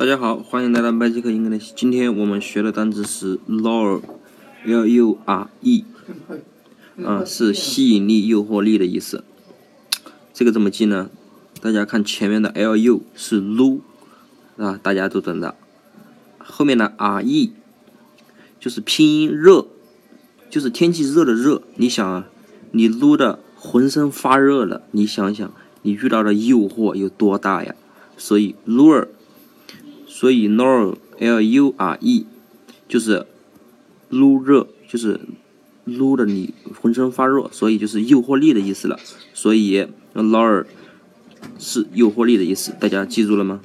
大家好，欢迎来到 Magic English。今天我们学的单词是 lure，l u r e，啊，是吸引力、诱惑力的意思。这个怎么记呢？大家看前面的 l u 是撸，啊，大家都懂的。后面的 r e 就是拼音热，就是天气热的热。你想啊，你撸的浑身发热了，你想想，你遇到的诱惑有多大呀？所以 lure。所以 lure l u r e 就是撸热，就是撸的你浑身发热，所以就是诱惑力的意思了。所以 lure 是诱惑力的意思，大家记住了吗？